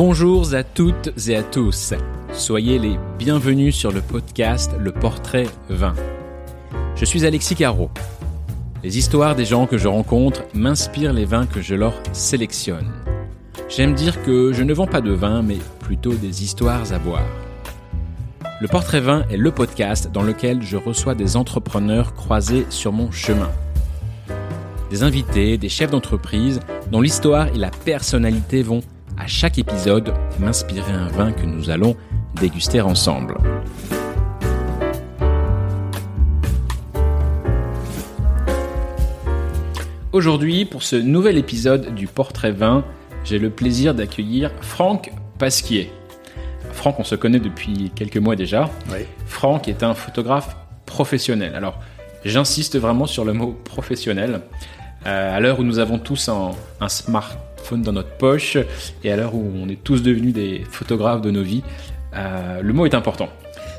Bonjour à toutes et à tous. Soyez les bienvenus sur le podcast Le Portrait Vin. Je suis Alexis Caro. Les histoires des gens que je rencontre m'inspirent les vins que je leur sélectionne. J'aime dire que je ne vends pas de vin, mais plutôt des histoires à boire. Le Portrait Vin est le podcast dans lequel je reçois des entrepreneurs croisés sur mon chemin. Des invités, des chefs d'entreprise dont l'histoire et la personnalité vont, à chaque épisode, m'inspirer un vin que nous allons déguster ensemble. Aujourd'hui, pour ce nouvel épisode du Portrait Vin, j'ai le plaisir d'accueillir Franck Pasquier. Franck, on se connaît depuis quelques mois déjà. Oui. Franck est un photographe professionnel. Alors, j'insiste vraiment sur le mot professionnel. Euh, à l'heure où nous avons tous un, un, smartphone dans notre poche et à l'heure où on est tous devenus des photographes de nos vies, euh, le mot est important.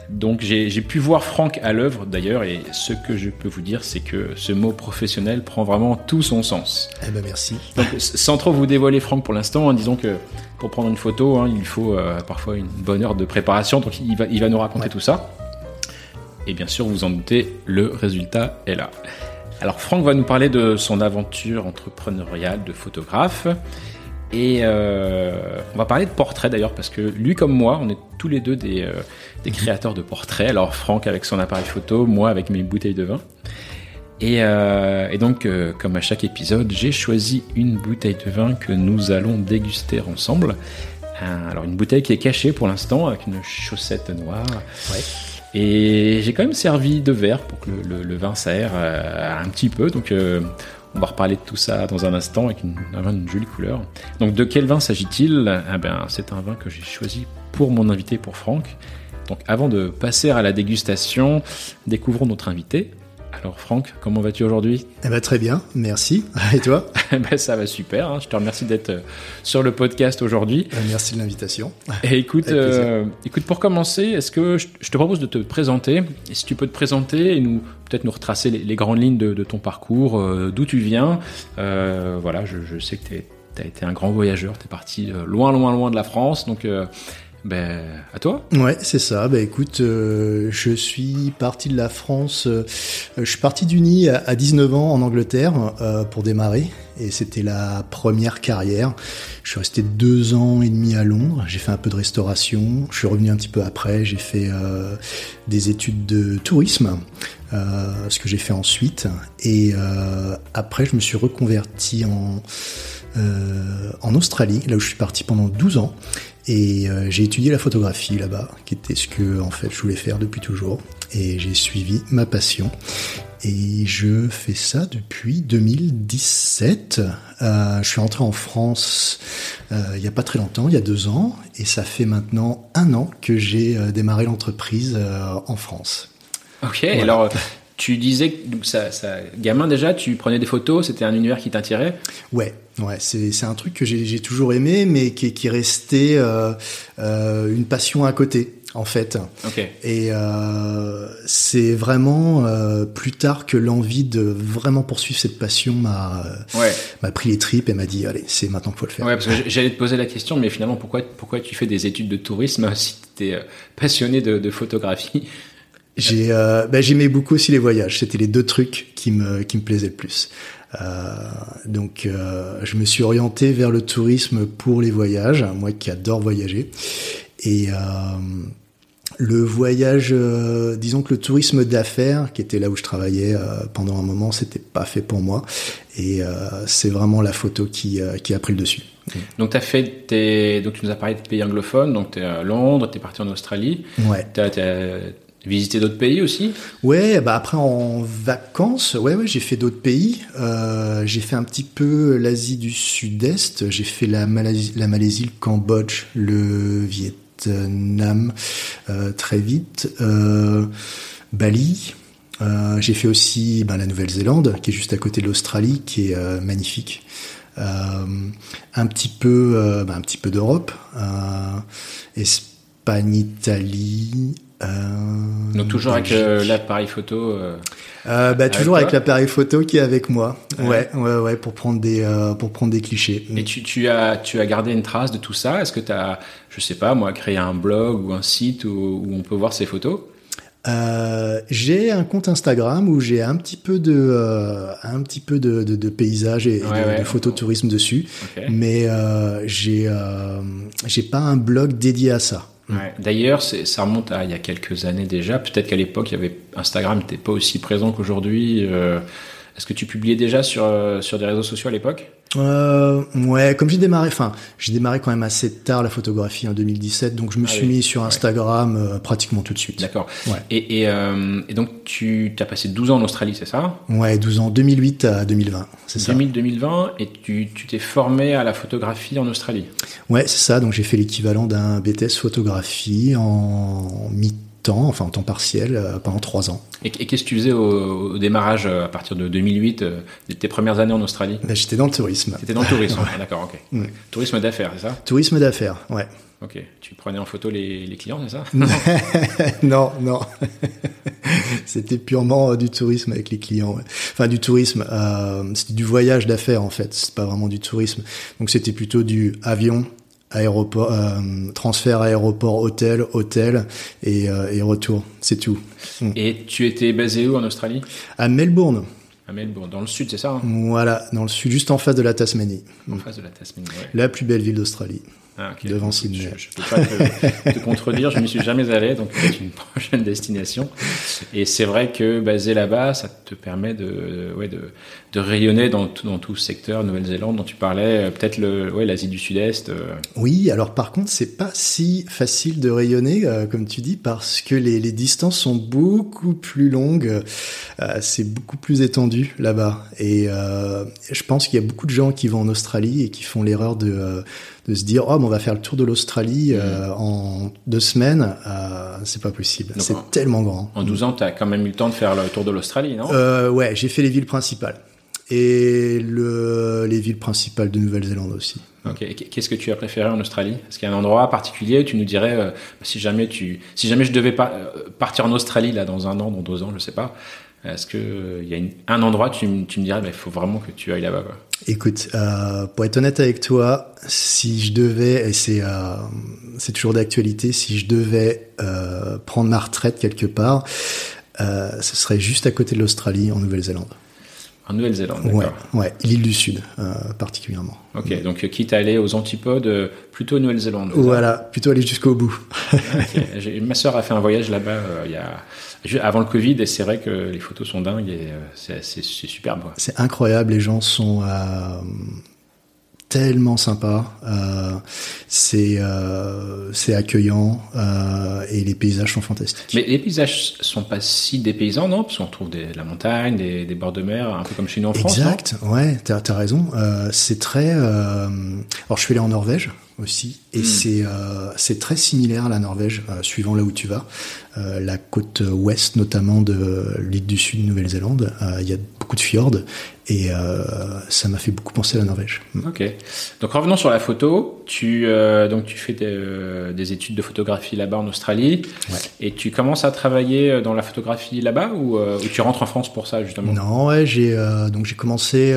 Donc j'ai pu voir Franck à l'œuvre d'ailleurs et ce que je peux vous dire c'est que ce mot professionnel prend vraiment tout son sens. Eh ben merci. Donc sans trop vous dévoiler Franck pour l'instant, hein, disons que pour prendre une photo hein, il faut euh, parfois une bonne heure de préparation donc il va, il va nous raconter ouais. tout ça. Et bien sûr vous en doutez, le résultat est là. Alors Franck va nous parler de son aventure entrepreneuriale de photographe. Et euh, on va parler de portrait d'ailleurs parce que lui comme moi, on est tous les deux des, euh, des créateurs de portraits. Alors Franck avec son appareil photo, moi avec mes bouteilles de vin. Et, euh, et donc, euh, comme à chaque épisode, j'ai choisi une bouteille de vin que nous allons déguster ensemble. Alors une bouteille qui est cachée pour l'instant avec une chaussette noire. Ouais. Et j'ai quand même servi de verre pour que le, le, le vin s'aère euh, un petit peu. Donc euh, on va reparler de tout ça dans un instant avec une, un vin d'une jolie couleur. Donc de quel vin s'agit-il? Eh ben, C'est un vin que j'ai choisi pour mon invité, pour Franck. Donc avant de passer à la dégustation, découvrons notre invité. Alors Franck, comment vas-tu aujourd'hui? Eh ben, Très bien, merci. Et toi? Ben, Ça va super, hein. je te remercie d'être euh, sur le podcast aujourd'hui. Merci de l'invitation. Et écoute, euh, écoute, pour commencer, est-ce que je, je, te propose de te présenter? Et si tu peux te présenter et nous peut-être nous retracer les, les, grandes lignes de, de ton parcours, euh, d'où tu viens. Euh, voilà, je, je, sais que tu as été un grand voyageur, tu es parti loin, loin, loin de la France, donc ben, à toi Ouais, c'est ça. Ben, écoute, euh, je suis parti de la France. Euh, je suis parti du Nid à, à 19 ans en Angleterre euh, pour démarrer. Et c'était la première carrière. Je suis resté deux ans et demi à Londres. J'ai fait un peu de restauration. Je suis revenu un petit peu après. J'ai fait des études de tourisme, ce que j'ai fait ensuite. Et après, je me suis reconverti en, en Australie, là où je suis parti pendant 12 ans. Et euh, j'ai étudié la photographie là-bas, qui était ce que en fait je voulais faire depuis toujours. Et j'ai suivi ma passion. Et je fais ça depuis 2017. Euh, je suis rentré en France euh, il n'y a pas très longtemps, il y a deux ans, et ça fait maintenant un an que j'ai démarré l'entreprise en France. Ok, voilà. alors tu disais que ça, ça, gamin déjà, tu prenais des photos, c'était un univers qui t'attirait? Ouais, ouais, c'est, c'est un truc que j'ai, j'ai toujours aimé, mais qui, qui restait euh, euh, une passion à côté. En fait, okay. et euh, c'est vraiment euh, plus tard que l'envie de vraiment poursuivre cette passion m'a ouais. m'a pris les tripes et m'a dit allez c'est maintenant qu'il faut le faire. Ouais, parce que j'allais te poser la question, mais finalement pourquoi pourquoi tu fais des études de tourisme si tu es passionné de, de photographie? J'ai, euh, bah, j'aimais beaucoup aussi les voyages. C'était les deux trucs qui me, qui me plaisaient le plus. Euh, donc, euh, je me suis orienté vers le tourisme pour les voyages. Moi qui adore voyager. Et le voyage, euh, disons que le tourisme d'affaires, qui était là où je travaillais euh, pendant un moment, c'était pas fait pour moi. Et c'est vraiment la photo qui, qui a pris le dessus. Donc, as fait tes... donc tu nous as parlé de pays anglophones. Donc, tu es à Londres, tu es parti en Australie. Ouais. Visiter d'autres pays aussi Ouais, bah après en vacances, ouais, ouais, j'ai fait d'autres pays. Euh, j'ai fait un petit peu l'Asie du Sud-Est. J'ai fait la Malaisie, la Malaisie, le Cambodge, le Vietnam, euh, très vite. Euh, Bali. J'ai fait aussi bah, la Nouvelle-Zélande, qui est juste à côté de l'Australie, qui est magnifique. un petit peu, bah, un petit peu d'Europe. Espagne, Italie. Euh, Donc toujours avec euh, l'appareil photo. euh, bah, toujours avec l'appareil photo qui est avec moi. Ouais. Ouais, ouais, pour prendre des, pour prendre des clichés. Et tu, tu as tu as gardé une trace de tout ça? Est-ce que tu as, je sais pas moi, créé un blog ou un site où, où on peut voir ces photos? Euh, j'ai un compte Instagram où j'ai un petit peu de, euh, un petit peu de, de, de paysages et, de, ouais. de photos de tourisme dessus. Mais euh, j'ai, j'ai pas un blog dédié à ça. Ouais. D'ailleurs, ça remonte à il y a quelques années déjà. Peut-être qu'à l'époque, il y avait Instagram n'était pas aussi présent qu'aujourd'hui. Euh, Est-ce que tu publiais déjà sur euh, sur des réseaux sociaux à l'époque? Euh, ouais, comme j'ai démarré, enfin, j'ai démarré quand même assez tard la photographie en 2017, donc je me Ah suis oui, mis sur ouais. Instagram euh, pratiquement tout de suite. D'accord. Ouais. Et, et, euh, et donc tu as passé 12 ans en Australie, c'est ça? Ouais, 12 ans, 2008 à 2020, c'est ça. 2000-2020 et tu t'es formé à la photographie en Australie? Ouais, c'est ça. Donc j'ai fait l'équivalent d'un BTS photographie en mi-temps, enfin en temps partiel, euh, pendant trois ans. Et, qu'est-ce que tu faisais au, au démarrage euh, à partir de 2008, euh, de tes premières années en Australie? Là, J'étais dans le tourisme. C'était dans le tourisme. Ah, D'accord, ok. Tourisme d'affaires, c'est ça? Tourisme d'affaires, ouais. Ok. Tu prenais en photo les, les clients, c'est ça? Non, non. C'était purement du tourisme avec les clients. ouais. Enfin, du tourisme. Euh, c'était du voyage d'affaires en fait. C'est pas vraiment du tourisme. Donc c'était plutôt du avion, aéroport, euh, transfert aéroport, hôtel, hôtel et, euh, et retour. C'est tout. Et tu étais basé où en Australie? À Melbourne. À Melbourne, dans le sud, c'est ça hein? Voilà, dans le sud, juste en face de la Tasmanie. En face de la Tasmanie, ouais. La plus belle ville d'Australie. Ah. Devant Sydney. Je, je peux pas te, te contredire, je n'y suis jamais allé, donc peut-être une prochaine destination. Et c'est vrai que basé là-bas, ça te permet de, ouais, de, de rayonner dans tout, dans tout ce secteur, Nouvelle-Zélande dont tu parlais, euh, peut-être ouais, l'Asie du Sud-Est. euh, Oui, alors par contre, c'est pas si facile de rayonner, euh, comme tu dis, parce que les, les distances sont beaucoup plus longues, euh, c'est beaucoup plus étendu là-bas. Et euh, je pense qu'il y a beaucoup de gens qui vont en Australie et qui font l'erreur de, euh, de se dire, oh, on va faire le tour de l'Australie euh, en deux semaines. Euh, c'est pas possible, c'est en- tellement grand. En 12 ans, tu as quand même eu le temps de faire le tour de l'Australie, non? Euh, ouais, j'ai fait les villes principales. Et le, les villes principales de Nouvelle-Zélande aussi. Ok. Et Qu'est-ce que tu as préféré en Australie? Est-ce qu'il y a un endroit particulier où tu nous dirais, euh, si jamais tu, si jamais je devais pas, euh, partir en Australie là dans un an, dans deux ans, je sais pas. Est-ce que euh, il y a une- un endroit tu, me- tu me dirais, il faut vraiment que tu ailles là-bas. Écoute, euh, pour être honnête avec toi, si je devais, et c'est euh, toujours d'actualité, si je devais euh, prendre ma retraite quelque part, euh, ce serait juste à côté de l'Australie, en Nouvelle-Zélande. En Nouvelle-Zélande, Ouais, d'accord. ouais, l'île du Sud euh, particulièrement. Ok, donc quitte à aller aux antipodes, euh, plutôt Nouvelle-Zélande. Voilà, plutôt aller jusqu'au bout. Ma sœur a fait un voyage là-bas euh, il y a avant le Covid et c'est vrai que les photos sont dingues et euh, c'est superbe. C'est incroyable, les gens sont tellement sympas, euh, c'est euh, c'est accueillant euh, et les paysages sont fantastiques. Mais les paysages sont pas si dépaysants, non? Parce qu'on trouve des, de la montagne, des, des bords de mer, un peu comme chez nous en France, Exact, ouais, t'as as raison. C'est très. Alors, je suis allé en Norvège aussi, et Mm. c'est c'est très similaire à la Norvège, suivant là où tu vas. La côte ouest, notamment de l'île du Sud, Nouvelle-Zélande, euh, il y a beaucoup de fjords, et euh, ça m'a fait beaucoup penser à la Norvège. Ok. Donc revenons sur la photo. Tu euh, donc tu fais des, euh, des études de photographie là-bas en Australie Ouais. et tu commences à travailler dans la photographie là-bas ou, euh, ou tu rentres en France pour ça justement? Non, ouais, j'ai donc j'ai commencé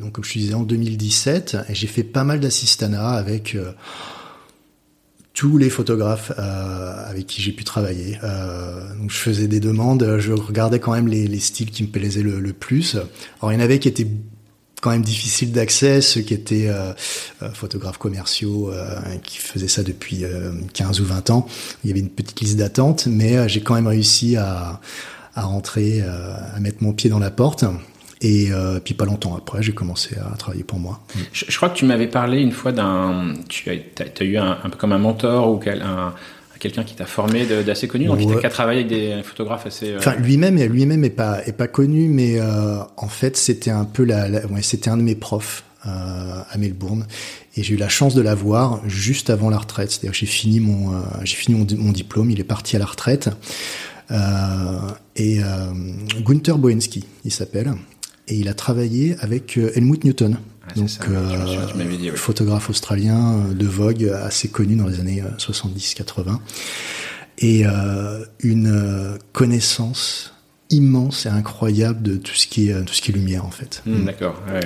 donc comme je te disais en 2017 et j'ai fait pas mal d'assistanat avec tous les photographes euh, avec qui j'ai pu travailler. Euh, donc je faisais des demandes, je regardais quand même les, les styles qui me plaisaient le, le plus. Alors il y en avait qui étaient quand même difficiles d'accès, ceux qui étaient euh, euh, photographes commerciaux, euh, qui faisaient ça depuis euh, 15 ou 20 ans. Il y avait une petite liste d'attente, mais euh, j'ai quand même réussi à, à rentrer, euh, à mettre mon pied dans la porte. Et euh, puis pas longtemps après, j'ai commencé à travailler pour moi. Je, je crois que tu m'avais parlé une fois d'un. Tu as, eu un, un peu comme un mentor ou quel- un- quelqu'un qui t'a formé d'assez connu, donc Ouais. t'a- qui a travaillé avec des photographes assez. euh, Enfin, lui-même, lui-même est pas est pas connu, mais euh, en fait, c'était un peu la, la- ouais, c'était un de mes profs euh, à Melbourne, et j'ai eu la chance de l'avoir juste avant la retraite. C'est-à-dire, que j'ai fini mon j'ai fini mon, mon diplôme, il est parti à la retraite, et Gunther Boenski, il s'appelle, et il a travaillé avec euh, Helmut Newton. Ah, Donc, ça, souviens, dit, oui. photographe australien euh, de Vogue assez connu dans les années euh, 70-80. et euh, une euh, connaissance immense et incroyable de tout ce qui est tout ce qui est lumière en fait. Hmm, d'accord. Ouais.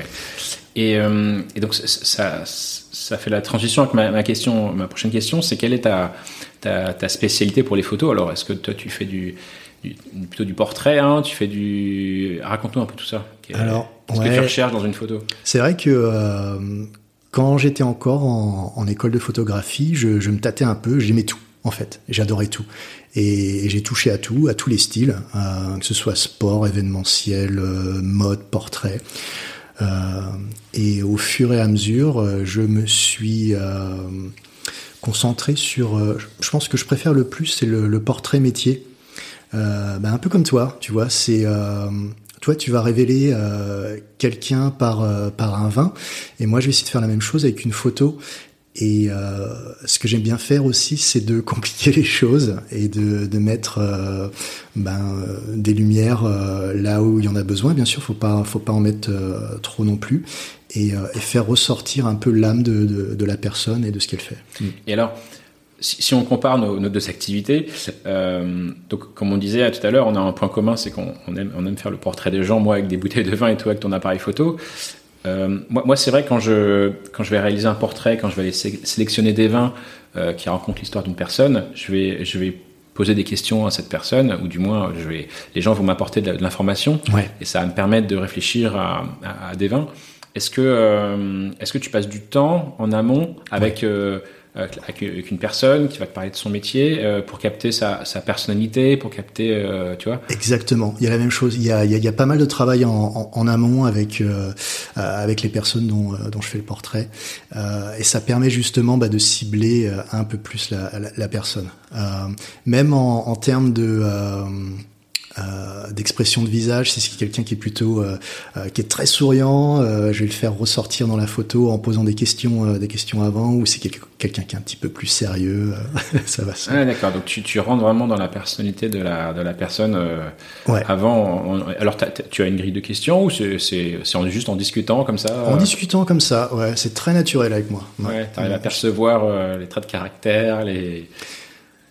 Et, euh, et, donc ça, ça fait la transition avec ma, ma question, ma prochaine question, c'est quelle est ta, ta, ta, spécialité pour les photos? Alors est-ce que toi tu fais du plutôt du portrait, hein, tu fais du, raconte-nous un peu tout ça. Alors, qu'est-ce ouais, que tu recherches dans une photo C'est vrai que euh, quand j'étais encore en, en, école de photographie, je, je me tâtais un peu, j'aimais tout en fait, j'adorais tout. Et, j'ai touché à tout, à tous les styles, euh, que ce soit sport, événementiel, euh, mode, portrait. Euh, et au fur et à mesure, je me suis concentré sur. je pense que je préfère le plus, c'est le, le, portrait métier. Ben, un peu comme toi, tu vois, c'est toi tu vas révéler euh, quelqu'un par euh, par un vin et moi je vais essayer de faire la même chose avec une photo et euh, ce que j'aime bien faire aussi, c'est de compliquer les choses et de, de mettre euh, ben, des lumières euh, là où il y en a besoin. Bien sûr, faut pas, faut pas en mettre euh, trop non plus, et, euh, et, faire ressortir un peu l'âme de, de, de, la personne et de ce qu'elle fait. Et alors, si, si on compare nos, nos deux activités, donc comme on disait tout à l'heure, on a un point commun, c'est qu'on on aime, on aime faire le portrait des gens, moi avec des bouteilles de vin et toi avec ton appareil photo. Euh, moi, moi c'est vrai quand je quand je vais réaliser un portrait, quand je vais aller sélectionner des vins euh, qui racontent l'histoire d'une personne, je vais je vais poser des questions à cette personne, ou du moins je vais les gens vont m'apporter de, de l'information ouais. et ça va me permettre de réfléchir à, à, à des vins. Est-ce que euh, est-ce que tu passes du temps en amont avec ouais euh, avec une personne qui va te parler de son métier euh, pour capter sa, sa, personnalité, pour capter, euh, tu vois Exactement. Il y a la même chose. Il y a, il y a, pas mal de travail en, en, en amont avec euh, avec les personnes dont, dont je fais le portrait, et ça permet justement bah, de cibler un peu plus la, la, la personne. même en, en termes de euh, d'expression de visage, si c'est quelqu'un qui est plutôt euh, euh, qui est très souriant, je vais le faire ressortir dans la photo en posant des questions des questions avant ou c'est quelqu'un qui est un petit peu plus sérieux, ça va. Ça. Ah, d'accord, donc tu, tu rentres vraiment dans la personnalité de la de la personne ouais. avant. On, alors tu as une grille de questions ou c'est c'est juste en discutant comme ça En discutant comme ça, ouais, c'est très naturel avec moi. Ouais, ouais tu arrives à percevoir les traits de caractère, les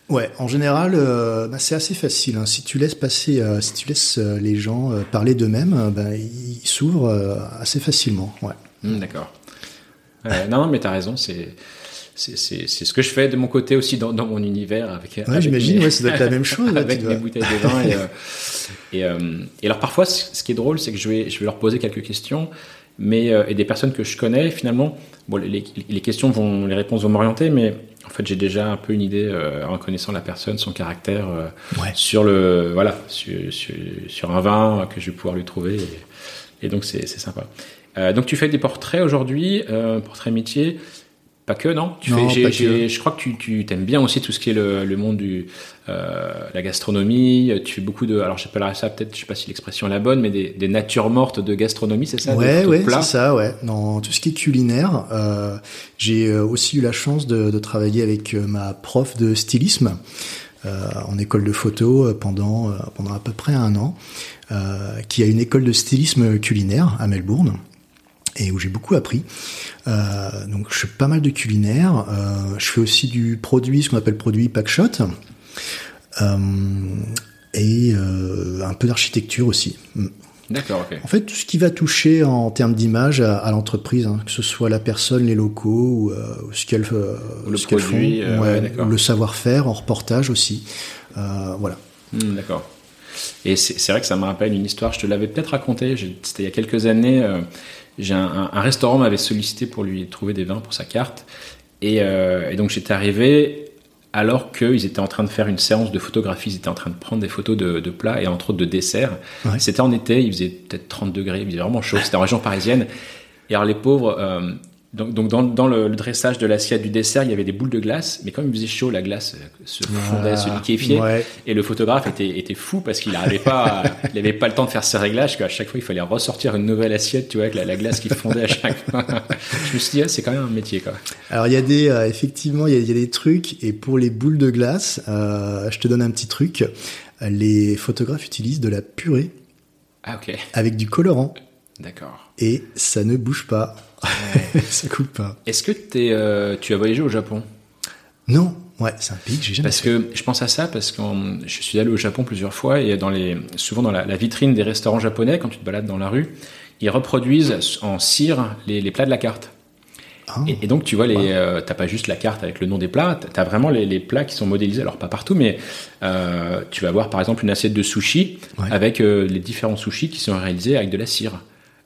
Ouais, en général, euh, bah, c'est assez facile. Hein. Si tu laisses passer, euh, si tu laisses euh, les gens parler d'eux-mêmes, bah, ils s'ouvrent assez facilement. Ouais. Mmh, D'accord. non, non, mais t'as raison. C'est c'est ce que je fais de mon côté aussi dans, dans mon univers avec. Ouais, j'imagine. Ouais, ça doit être la même chose. Avec mes bouteilles de vin. et, et, et, alors parfois, ce qui est drôle, c'est que je vais je vais leur poser quelques questions mais et des personnes que je connais finalement bon les, les questions vont les réponses vont m'orienter mais en fait j'ai déjà un peu une idée euh, en connaissant la personne son caractère euh, ouais. sur le voilà sur, sur, sur, un vin que je vais pouvoir lui trouver. Et, et donc c'est sympa. Euh, donc tu fais des portraits aujourd'hui euh, portraits métier pas que, non? Tu non, fais, que. Je crois que tu, tu aimes bien aussi tout ce qui est le, le monde du euh, la gastronomie. Tu fais beaucoup de. Alors j'appellerais ça peut-être, je sais pas si l'expression est la bonne, mais des, des natures mortes de gastronomie, c'est ça? Ouais, ouais, c'est ça, ouais. Dans tout ce qui est culinaire, euh, j'ai aussi eu la chance de, de travailler avec ma prof de stylisme. Euh, en école de photo pendant pendant à peu près un an, euh, qui a une école de stylisme culinaire à Melbourne et où j'ai beaucoup appris. Euh, donc je fais pas mal de culinaire. Euh, je fais aussi du produit, ce qu'on appelle produit packshot. Euh, et un peu d'architecture aussi. D'accord, ok. En fait, tout ce qui va toucher en termes d'image à, à l'entreprise, hein, que ce soit la personne, les locaux, ou, ou ce qu'elles le, ce qu produit, font, ouais, le savoir-faire en reportage aussi. voilà. Mmh, D'accord. Et c'est vrai que ça me rappelle une histoire, je te l'avais peut-être raconté, c'était il y a quelques années. Euh, j'ai un, un, restaurant m'avait sollicité pour lui trouver des vins pour sa carte. Et, euh, et donc j'étais arrivé alors qu'ils étaient en train de faire une séance de photographie, ils étaient en train de prendre des photos de, de plats et entre autres de desserts. Ouais. C'était en été, il faisait peut-être 30 degrés, il faisait vraiment chaud, c'était en région parisienne. Et alors les pauvres, euh, donc, donc dans, dans le, le, dressage de l'assiette du dessert, il y avait des boules de glace, mais comme il faisait chaud, la glace se fondait, ah, se liquéfiait. Ouais. Et le photographe était, était fou parce qu'il n'avait pas, il pas le temps de faire ses réglages. Qu'à chaque fois, il fallait ressortir une nouvelle assiette, tu vois, avec la, la glace qui fondait à chaque fois. Je me suis dit, ah, c'est quand même un métier, quoi. Alors il y a des, euh, effectivement, il y, a, il y, a, des trucs. Et pour les boules de glace, euh, je te donne un petit truc. Les photographes utilisent de la purée. Ah ok. Avec du colorant. D'accord. Et ça ne bouge pas. Ouais. ça coupe pas. Est-ce que es, euh, tu as voyagé au Japon? Non, Ouais, c'est un pays que j'ai jamais Parce que je pense à ça parce que je suis allé au Japon plusieurs fois et dans les, souvent dans la, la vitrine des restaurants japonais, quand tu te balades dans la rue, ils reproduisent en cire les, les plats de la carte. Ah. Et, et donc tu vois, les, euh, t'as pas juste la carte avec le nom des plats, t'as- vraiment les, les plats qui sont modélisés. Alors pas partout, mais euh, tu vas avoir par exemple une assiette de sushi Ouais. avec euh, les différents sushis qui sont réalisés avec de la cire.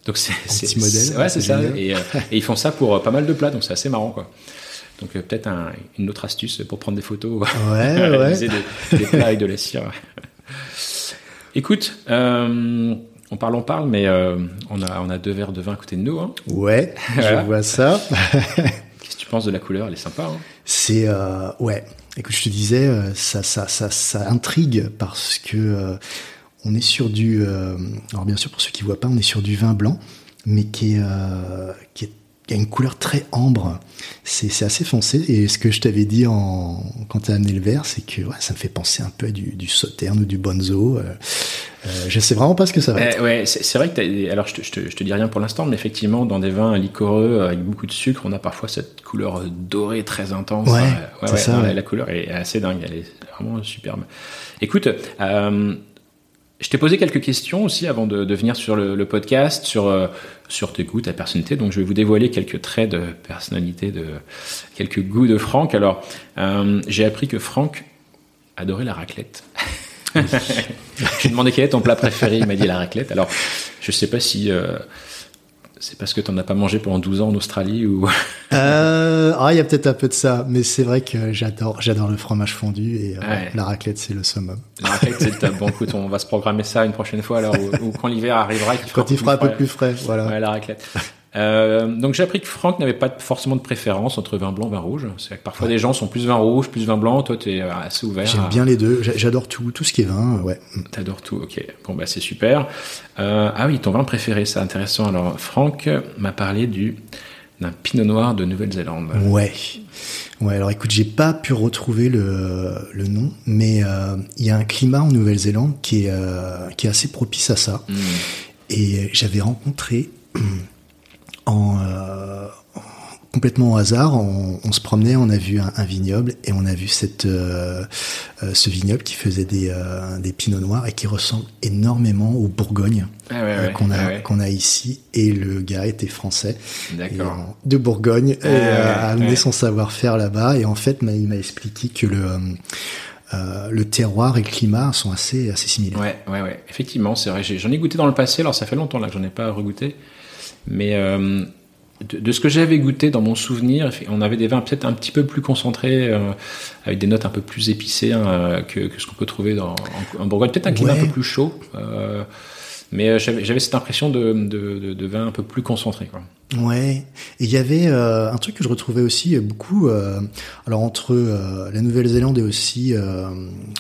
Donc c'est petit modèle, Ouais, c'est ça. Et, euh, et ils font ça pour euh, pas mal de plats, donc c'est assez marrant quoi. Donc euh, peut-être un- une autre astuce pour prendre des photos. Ouais, ouais. des, des plats avec de la cire. Écoute, euh, on parle, on parle, mais euh, on, a, on a deux verres de vin à côté de nous. Hein. Ouais, Voilà. je vois ça. Qu'est-ce que tu penses de la couleur? Elle est sympa. Hein C'est euh, ouais. Écoute, je te disais, ça, ça, ça, ça intrigue parce que on est sur du. euh, alors bien sûr, pour ceux qui voient pas, on est sur du vin blanc, mais qui est, euh, qui est qui a une couleur très ambre. C'est assez foncé. Et ce que je t'avais dit en, quand tu as amené le verre, c'est que ouais, ça me fait penser un peu à du, du sauterne ou du bonzo. Euh, euh, je sais vraiment pas ce que ça va être. Euh, ouais, c'est vrai que alors je te, je, te, je te dis rien pour l'instant, mais effectivement dans des vins liquoreux avec beaucoup de sucre, on a parfois cette couleur dorée très intense. Ouais, c'est ça, ouais. La couleur est assez dingue, elle est vraiment superbe. Écoute, euh, je t'ai posé quelques questions aussi avant de, de venir sur le, le podcast, sur euh, sur tes goûts, ta personnalité. Donc je vais vous dévoiler quelques traits de personnalité, de quelques goûts de Franck. Alors euh, j'ai appris que Franck adorait la raclette. je lui ai demandé quel est ton plat préféré, il m'a dit la raclette. Alors, je sais pas si euh, c'est parce que tu n'en as pas mangé pendant 12 ans en Australie ou. Euh, ah, il y a peut-être un peu de ça, mais c'est vrai que j'adore, j'adore le fromage fondu et euh, Ouais. la raclette, c'est le summum. La raclette, c'est le top. Bon, écoute, on va se programmer ça une prochaine fois, alors, ou, ou quand l'hiver arrivera. qu'il Quand il fera un peu frais. plus frais, voilà. Ouais, la raclette. Euh, donc j'ai appris que Franck n'avait pas forcément de préférence entre vin blanc et vin rouge. C'est que parfois des gens sont plus vin rouge, plus vin blanc. Toi, tu es assez ouvert. J'aime à- bien les deux. J'a- J'adore tout, tout ce qui est vin. Ouais. T'adores tout, ok. Bon, bah c'est super. Euh, ah oui, ton vin préféré, c'est intéressant. Alors, Franck m'a parlé du d'un pinot noir de Nouvelle-Zélande. Ouais. Ouais. Alors écoute, j'ai pas pu retrouver le, le nom, mais euh, il y a un climat en Nouvelle-Zélande qui est euh, qui est assez propice à ça. Hmm. Et j'avais rencontré en, euh, en- complètement au hasard, on, on se promenait, on a vu un, un vignoble et on a vu cette euh, euh, ce vignoble qui faisait des des pinots noirs et qui ressemble énormément au Bourgogne Ah ouais, ouais, qu'on a ah ouais. qu'on a ici. Et le gars était français. Et, de Bourgogne et ouais, a amené son savoir-faire là-bas et en fait m'a- il m'a expliqué que le euh, le terroir et le climat sont assez assez similaires. Ouais, ouais, ouais. Effectivement, c'est vrai. J'en ai goûté dans le passé. Alors, ça fait longtemps là que j'en ai pas regoûté. Mais euh, de, de ce que j'avais goûté dans mon souvenir, on avait des vins peut-être un petit peu plus concentrés, euh, avec des notes un peu plus épicées hein, que, que ce qu'on peut trouver dans, en, en Bourgogne. Peut-être un climat Ouais. un peu plus chaud. euh, mais euh, j'avais cette impression de, de, de, de vin un peu plus concentré. Quoi. Ouais, et il y avait euh, un truc que je retrouvais aussi euh, beaucoup, euh, alors entre euh, la Nouvelle-Zélande et aussi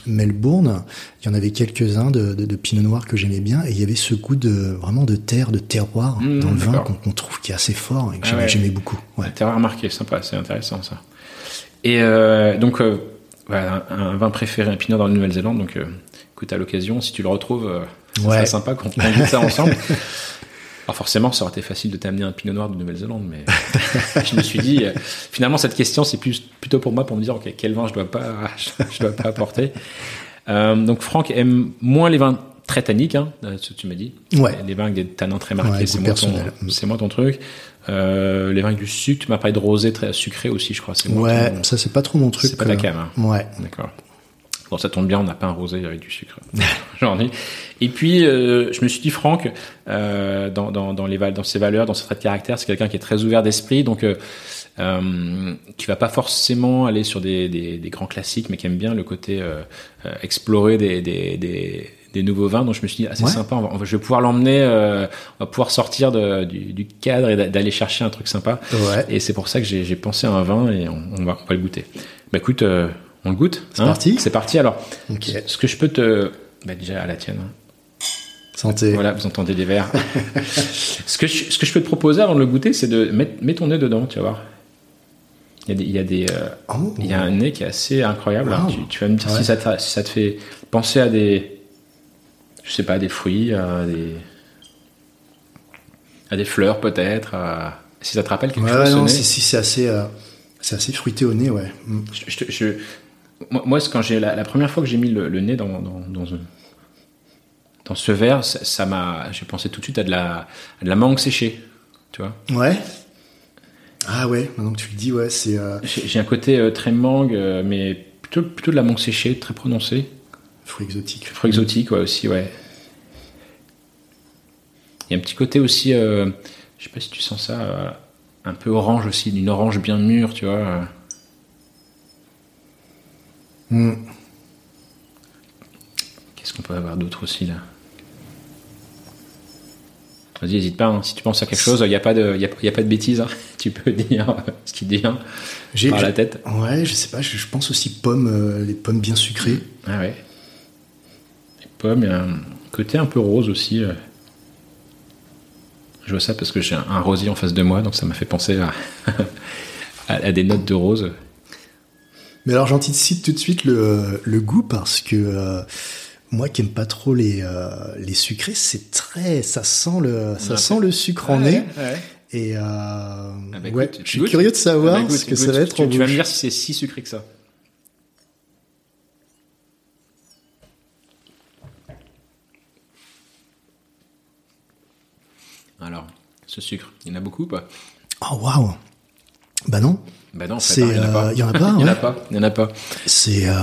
Melbourne, il y en avait quelques-uns de, de, de Pinot Noir que j'aimais bien, et il y avait ce goût de vraiment de terre, de terroir Mmh, dans le vin qu'on trouve qui est assez fort et que Ah j'aimais ouais. beaucoup. Ouais. Ouais. T'as remarqué, sympa, c'est intéressant ça. Et donc, voilà, un, un vin préféré, un pinot dans la Nouvelle-Zélande. Donc, écoute, à l'occasion, si tu le retrouves, Ouais. serait sympa qu'on qu'on goûte ça ensemble. Alors forcément, ça aurait été facile de t'amener un pinot noir de Nouvelle-Zélande, mais je me suis dit, euh, finalement, cette question, c'est plus, plutôt pour moi pour me dire, ok, quel vin je dois pas, je dois pas apporter. Euh, donc, Franck aime moins les vins très tanniques, hein, euh, ce que tu m'as dit. Ouais. Les vins avec des tanins très marqués, Ouais, c'est moins, ton- c'est truc. Euh, les vins avec du sucre, tu m'as parlé de rosé très sucré aussi, je crois. C'est Ouais, ton- ça c'est pas trop mon truc. c'est pas ta euh, cam. hein. Ouais. D'accord. Bon, ça tombe bien, on n'a pas un rosé avec du sucre. J'en ai. Et puis, euh, je me suis dit, Franck, euh, dans, dans, dans, les, dans ses valeurs, dans ses traits de caractère, c'est quelqu'un qui est très ouvert d'esprit, donc euh, euh, qui va pas forcément aller sur des, des, des grands classiques, mais qui aime bien le côté euh, euh, explorer des, des, des, des nouveaux vins. Donc je me suis dit, ah, c'est Ouais. sympa, on va, on va- je vais pouvoir l'emmener, euh, on va pouvoir sortir de, du, du cadre et d'a- d'aller chercher un truc sympa. Ouais. Et c'est pour ça que j'ai j'ai pensé à un vin et on, on va, on va le goûter. Bah écoute, euh, on le goûte. C'est parti C'est parti. Alors, ce que je peux te, bah déjà à la tienne. hein. Santé. Voilà, vous entendez les verres. ce que je, ce que je peux te proposer avant de le goûter, c'est de mettre, ton nez dedans, tu vas voir. Il y a des, il y a des, euh, Oh. il y a un nez qui est assez incroyable. Wow. Tu, tu vas me dire Ouais. si, ça te, si ça te fait penser à des, je sais pas, à des fruits, à des, à des fleurs peut-être. à- Si ça te rappelle quelque Ouais, chose, non, si, si, c'est assez. euh, C'est assez fruité au nez, ouais. Mm. Je, je, je- moi, quand j'ai la, la première fois que j'ai mis le, le nez dans, dans, dans, un- dans ce verre, ça m'a, j'ai pensé tout de suite à de la, à de la mangue séchée, tu vois. Ouais. Ah ouais, maintenant que tu le dis, ouais, c'est. euh, J'ai un côté euh, très mangue, euh, mais plutôt, plutôt de la mangue séchée, très prononcée. fruit exotique. Fruit exotique, ouais, aussi, ouais. Il y a un petit côté aussi, je sais pas si tu sens ça, un peu orange aussi, d'une orange bien mûre, tu vois. Euh. Mm. Qu'est-ce qu'on peut avoir d'autre aussi là? Vas-y, n'hésite pas. hein. Si tu penses à quelque chose, il n'y a pas de, il y a, il y a pas de bêtises. hein. Tu peux dire ce qui te vient par la tête. Ouais, je sais pas, je, je pense aussi pommes, euh, les pommes bien sucrées. Ah ouais. Les pommes, il y a un côté un peu rose aussi. euh. Je vois ça parce que j'ai un, un rosier en face de moi, donc ça m'a fait penser à, à, à des notes de rose. Mais alors j'anticipe tout de suite le, le goût parce que euh, moi qui aime pas trop les, euh, les sucrés, c'est très, ça sent le, ça sent le sucre en nez. Ouais. Et euh, Ah bah ouais, je suis curieux de savoir Ah bah ce que ça va être Tu, en tu vas me dire si c'est si sucré que ça. Alors, ce sucre, il y en a beaucoup ou pas? Oh waouh. Bah non, Bah non, en fait, hein, il y en a euh, pas. il y en a pas, Il y en a ouais. pas. Il y en a pas. c'est euh,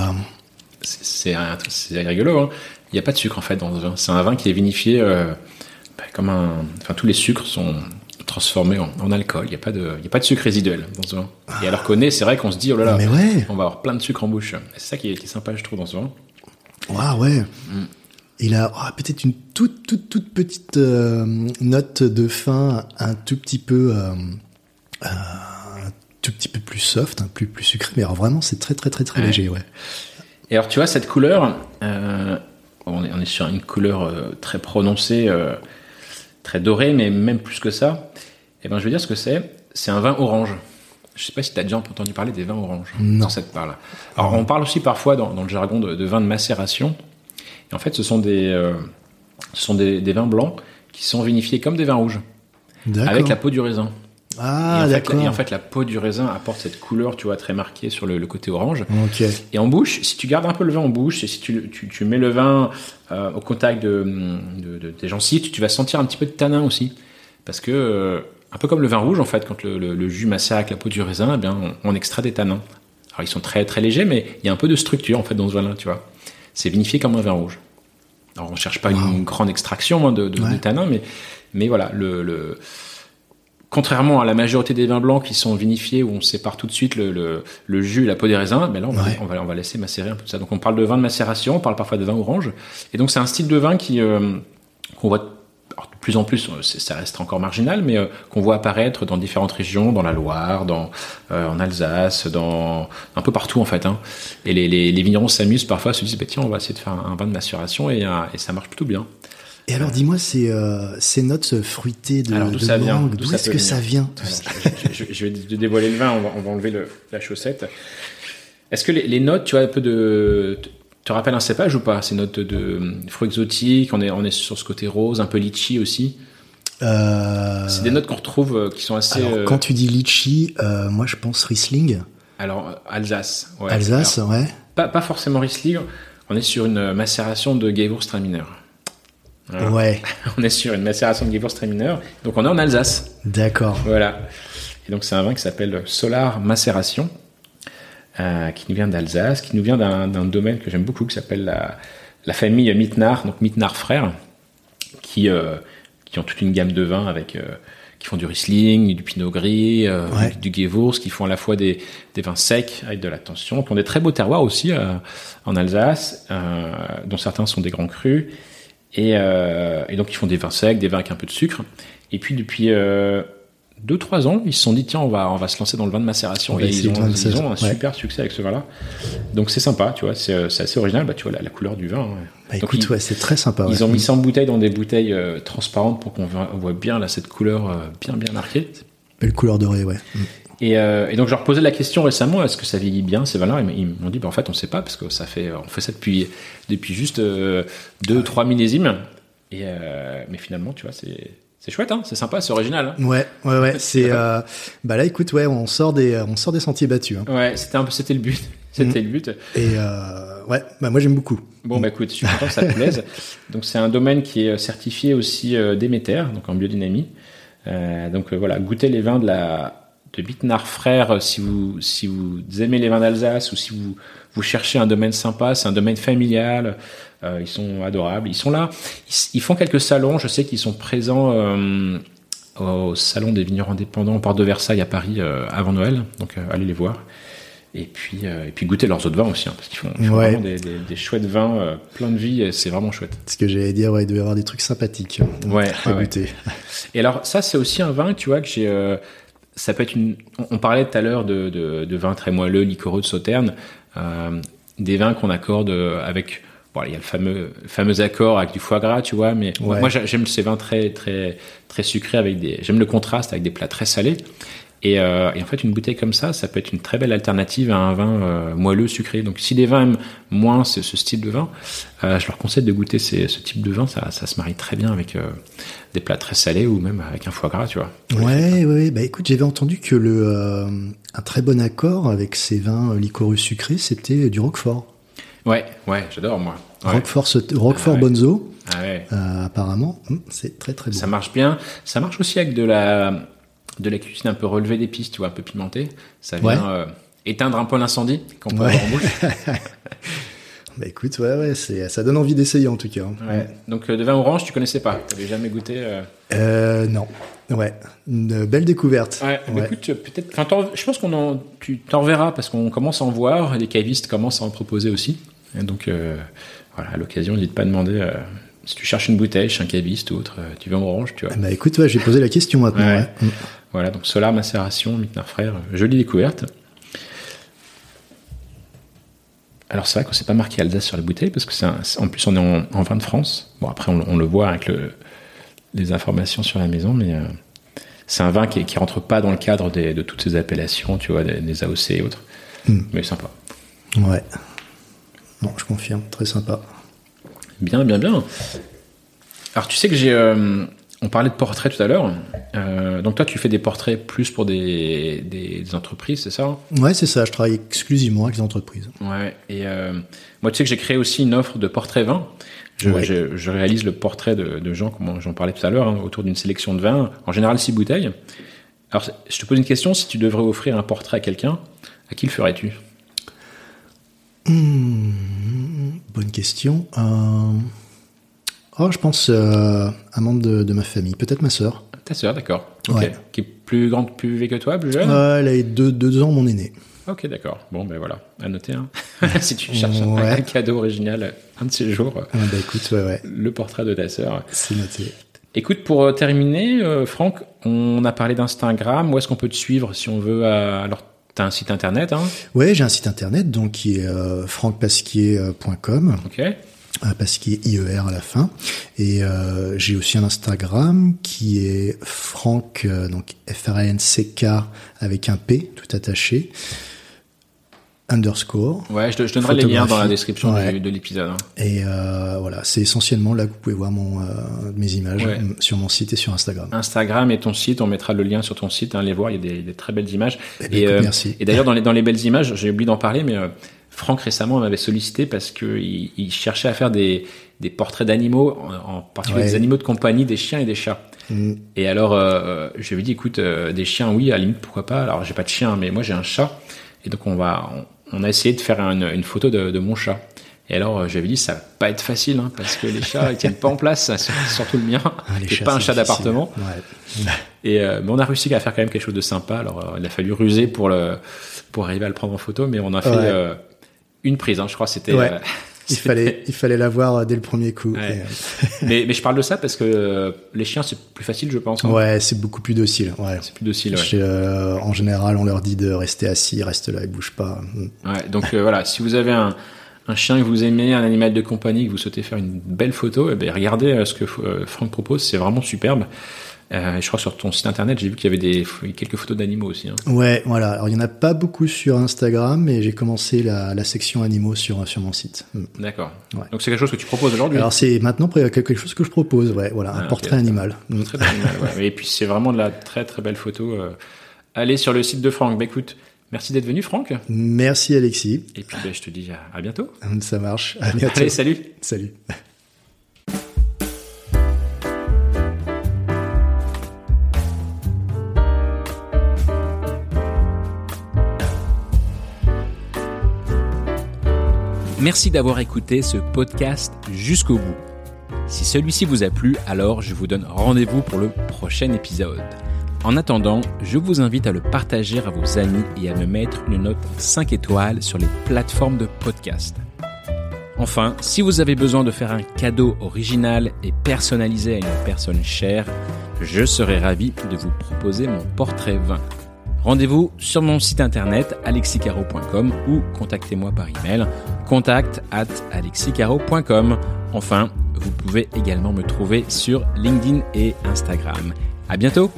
C'est- C'est rigolo. Hein. Il n'y a pas de sucre en fait dans ce vin. C'est un vin qui est vinifié euh, bah, comme un. Enfin, tous les sucres sont transformés en, en alcool. Il n'y a pas de, y a pas de sucre résiduel dans ce vin. Et alors qu'on est, c'est vrai qu'on se dit oh là là, mais ouais. on va avoir plein de sucre en bouche. C'est ça qui est, qui est sympa, je trouve, dans ce vin. Waouh, ouais. Mm. Il a oh, peut-être une toute, toute, toute petite euh, note de fin, un tout petit peu, euh, euh, tout petit peu plus soft, un plus, plus sucré. Mais alors vraiment, c'est très, très, très, très Ouais. léger, ouais. Et alors, tu vois, cette couleur, euh, on, est, on est sur une couleur euh, très prononcée, euh, très dorée, mais même plus que ça. Et ben, je veux dire ce que c'est. C'est un vin orange. Je sais pas si tu as déjà entendu parler des vins oranges. Non. Ça te parle. Alors, on parle aussi parfois dans, dans le jargon de, de vins de macération. Et en fait, ce sont des, ce sont des, des vins blancs qui sont vinifiés comme des vins rouges, avec la peau du raisin. Ah, et, en fait, d'accord. la, et en fait, la peau du raisin apporte cette couleur, tu vois, très marquée sur le- le côté orange. Et en bouche, si tu gardes un peu le vin en bouche, et si tu, tu, tu mets le vin euh, au contact de, de, de tes gencives, tu, tu vas sentir un petit peu de tanin aussi. Parce que, euh, un peu comme le vin rouge, en fait, quand le, le- le jus avec la peau du raisin, eh bien, on, on extrait des tanins. Alors, ils sont très, très légers, mais il y a un peu de structure, en fait, dans ce vin-là, tu vois. C'est vinifié comme un vin rouge. Alors, on cherche pas une grande extraction hein, de, de, Ouais. de tanins, mais, mais voilà, le, le, contrairement à la majorité des vins blancs qui sont vinifiés où on sépare tout de suite le, le, le jus et la peau des raisins, mais là on va, Ouais. on, va, on va laisser macérer un peu de ça. Donc on parle de vin de macération, on parle parfois de vin orange. Et donc c'est un style de vin qui euh, qu'on voit alors, de plus en plus, euh, ça reste encore marginal, mais euh, qu'on voit apparaître dans différentes régions, dans la Loire, dans, euh, en Alsace, dans un peu partout en fait. Hein. Et les, les, les vignerons s'amusent parfois, se disent bah, tiens on va essayer de faire un, un vin de macération et, euh, et ça marche plutôt bien. Et alors, dis-moi, ces, euh, ces notes fruitées de, Alors, d'où de ça vient mangue, D'où est-ce que ça vient Alors, je, je- je vais te dévoiler le vin, on va, on va enlever le- la chaussette. Est-ce que les, les notes, tu as un peu de. te- rappelles un cépage ou pas Ces notes de, de fruits exotiques, on est, on est sur ce côté rose, un peu litchi aussi. Euh, C'est des notes qu'on retrouve euh, qui sont assez. Alors, euh, quand tu dis litchi, euh, moi je pense Riesling. alors, euh, Alsace. ouais. Alsace, Alors, ouais. pas, pas forcément Riesling, on est sur une macération de Gewürztraminer. Ouais, On est sur une macération de Gewürztraminer, donc on est en Alsace. d'accord. Voilà. Et donc c'est un vin qui s'appelle Solar Macération, euh, qui nous vient d'Alsace, qui nous vient d'un domaine que j'aime beaucoup, qui s'appelle la, la famille Mittenard, donc Mittenard frères, qui, euh, qui ont toute une gamme de vins avec, euh, qui font du Riesling, du Pinot Gris, euh, Ouais. du Gewurz, qui font à la fois des, des vins secs avec de la tension, qui ont des très beaux terroirs aussi euh, en Alsace, euh, dont certains sont des grands crus. Et, euh, et donc ils font des vins secs, des vins avec un peu de sucre. Et puis depuis euh, 2-3 ans, ils se sont dit tiens on va on va se lancer dans le vin de macération. On Et ils ont, de ils ont un ouais. super succès avec ce vin-là. Donc c'est sympa, tu vois, c'est euh, assez original. Bah tu vois la, la couleur du vin. hein. Bah, Donc, écoute, ouais, c'est très sympa. ils ont mis ça en bouteille dans des bouteilles euh, transparentes pour qu'on voit, bien là cette couleur euh, bien bien marquée. Belle couleur dorée, ouais. Et, euh, et donc je leur posais la question récemment, est-ce que ça vieillit bien ces vins-là Ils m'ont dit, bah, en fait on sait pas parce que ça fait, on fait ça depuis depuis juste euh, deux trois millésimes. Et euh, mais finalement tu vois c'est C'est chouette, hein c'est sympa, c'est original. Hein ouais, ouais, ouais. c'est euh, bah là, écoute, ouais, on sort des, on sort des sentiers battus. Hein. Ouais, c'était un peu, c'était le but, c'était le but. Et euh, ouais, bah moi j'aime beaucoup. Bon, bah écoute, je suis content que ça te plaise. Donc c'est un domaine qui est certifié aussi euh, Déméter, donc en biodynamie. Euh, donc euh, voilà, goûtez les vins de la de Bitnar Frères si vous si vous aimez les vins d'Alsace ou si vous vous cherchez un domaine sympa, c'est un domaine familial. Euh, ils sont adorables. Ils sont là. Ils, font quelques salons. Je sais qu'ils sont présents euh, au salon des vignerons indépendants au port de Versailles à Paris euh, avant Noël. Donc allez les voir. Et puis, et puis goûter leurs autres vins aussi, hein, parce qu'ils font, vraiment des, des, chouettes vins, plein de vie, c'est vraiment chouette. Ce que j'allais dire, ouais, il doit y avoir des trucs sympathiques ouais, à goûter. Et alors ça, c'est aussi un vin, tu vois, que j'ai ça peut être une. On parlait tout à l'heure de, de, de, vins très moelleux, liquoreux de Sauterne, euh, des vins qu'on accorde avec il y a le fameux, fameux accord avec du foie gras, tu vois, mais moi j'aime ces vins très, très, très sucrés avec des, j'aime le contraste avec des plats très salés. Et, euh, et, en fait, une bouteille comme ça, ça peut être une très belle alternative à un vin euh, moelleux, sucré. Donc, si les vins aiment moins ce, ce style de vin, euh, je leur conseille de goûter ces, ce type de vin. Ça, ça se marie très bien avec des plats très salés ou même avec un foie gras, tu vois. Ouais, ouais. Bah écoute, j'avais entendu que le un très bon accord avec ces vins liquoreux sucrés, c'était du Roquefort. Ouais, ouais, j'adore moi. Roquefort, Roquefort ah Bonzo. Ah euh, apparemment, hum, c'est très très bon. Ça marche bien. Ça marche aussi avec de la de la cuisine un peu relevée d'épices, tu vois, un peu pimentée. Ça vient euh, éteindre un peu l'incendie qu'on peut avoir en bouche. bah écoute, ouais, ouais, c'est, ça donne envie d'essayer en tout cas. Hein. Ouais. Donc euh, de vin orange, tu connaissais pas, tu n'avais jamais goûté. Euh... non. Ouais, une belle découverte. Ouais, bah, écoute, peut-être. Enfin, je pense qu'on en, tu t'en reverras parce qu'on commence à en voir. Les cavistes commencent à en proposer aussi. Et donc, voilà, à l'occasion, n'hésite pas à demander euh, si tu cherches une bouteille chez un caviste ou autre, euh, tu veux en orange, tu vois. Bah écoute, ouais, j'ai posé la question maintenant. Voilà, donc Solar Macération, Mitner Frère, jolie découverte. Alors c'est vrai qu'on s'est pas marqué Alsace sur la bouteille parce que c'est en plus on est en, vin de France. Bon après on, le voit avec le, les informations sur la maison, mais euh, c'est un vin qui, qui rentre pas dans le cadre de toutes ces appellations, tu vois, des, AOC et autres. Mm. Mais sympa. Ouais. Non, je confirme, très sympa. Bien, bien, bien. Alors tu sais que j'ai... Euh, on parlait de portraits tout à l'heure. Euh, donc toi, tu fais des portraits plus pour des, des, entreprises, c'est ça Ouais, c'est ça. Je travaille exclusivement avec les entreprises. Ouais. Et euh, moi, tu sais que j'ai créé aussi une offre de portrait vin. Je, je, réalise le portrait de, de gens, comme j'en parlais tout à l'heure, hein, autour d'une sélection de vins, en général six bouteilles. Alors, je te pose une question. Si tu devrais offrir un portrait à quelqu'un, à qui le ferais-tu? Hmm, bonne question. Euh... Oh, je pense euh, un membre de, ma famille, peut-être ma sœur. Ta sœur, d'accord. Qui est plus grande, plus vieille que toi, plus jeune? Elle a deux, deux ans, mon aîné. Ok, d'accord. Bon, ben voilà, à noter. Hein. si tu cherches un, cadeau original, un de ces jours, ah, bah, écoute, ouais, le portrait de ta sœur. C'est noté. Écoute, pour euh, terminer, euh, Franck, on a parlé d'Instagram. Où est-ce qu'on peut te suivre si on veut Alors, T'as un site internet, hein? Ouais, j'ai un site internet donc qui est euh, francpasquier.com. Ok. Euh, Pasquier IER à la fin. Et euh, j'ai aussi un Instagram qui est Franck, euh, donc F-R-A-N-C-K avec un P tout attaché underscore. Ouais, je, je donnerai les liens dans la description de l'épisode. Hein. Et euh, voilà, c'est essentiellement là que vous pouvez voir mon, mes images sur mon site et sur Instagram. Instagram et ton site, on mettra le lien sur ton site, hein, les voir, il y a des, des très belles images. Eh ben, et, merci. et d'ailleurs, dans les, dans les belles images, j'ai oublié d'en parler, mais Franck récemment m'avait sollicité parce qu'il il cherchait à faire des, des portraits d'animaux, en, particulier des animaux de compagnie, des chiens et des chats. Mm. Et alors, euh, je lui ai dit, écoute, des chiens, oui, à la limite, pourquoi pas. Alors, j'ai pas de chien, mais moi, j'ai un chat. Et donc, on va, on a essayé de faire une, photo de, mon chat. Et alors, euh, j'avais dit, ça va pas être facile, hein, parce que les chats, ils tiennent pas en place, surtout le mien, ah, pas un chat d'appartement. Et euh, mais on a réussi à faire quand même quelque chose de sympa. Alors, euh, il a fallu ruser pour le pour arriver à le prendre en photo, mais on a fait une prise. Hein, je crois, c'était il fallait, il fallait l'avoir dès le premier coup. Euh, mais, mais je parle de ça parce que euh, les chiens, c'est plus facile, je pense. Hein. Ouais, c'est beaucoup plus docile. Ouais. C'est plus docile. Ouais. Euh, en général, on leur dit de rester assis, reste là, ils bougent pas. Ouais, donc voilà, si vous avez un, un chien que vous aimez, un animal de compagnie que vous souhaitez faire une belle photo, eh bien, regardez euh, ce que euh, Franck propose, c'est vraiment superbe. Euh, je crois sur ton site internet, j'ai vu qu'il y avait des quelques photos d'animaux aussi. Hein. Ouais, voilà. Alors il y en a pas beaucoup sur Instagram, mais j'ai commencé la, la, section animaux sur sur mon site. Mm. D'accord. Ouais. Donc c'est quelque chose que tu proposes aujourd'hui? Alors c'est maintenant quelque chose que je propose. Ouais, voilà, un ah, portrait animal. Un portrait animal. ouais. Et puis c'est vraiment de la très très belle photo. Euh, allez sur le site de Franck. Bah écoute. Merci d'être venu, Franck. Merci, Alexis. Et puis, bah, je te dis à, à bientôt. Ça marche. À bientôt. Allez, salut. Salut. Merci d'avoir écouté ce podcast jusqu'au bout. Si celui-ci vous a plu, alors je vous donne rendez-vous pour le prochain épisode. En attendant, je vous invite à le partager à vos amis et à me mettre une note 5 étoiles sur les plateformes de podcast. Enfin, si vous avez besoin de faire un cadeau original et personnalisé à une personne chère, je serai ravi de vous proposer mon portrait 20. Rendez-vous sur mon site internet alexicaro.com ou contactez-moi par email contact at alexicaro.com. Enfin, vous pouvez également me trouver sur LinkedIn et Instagram. À bientôt!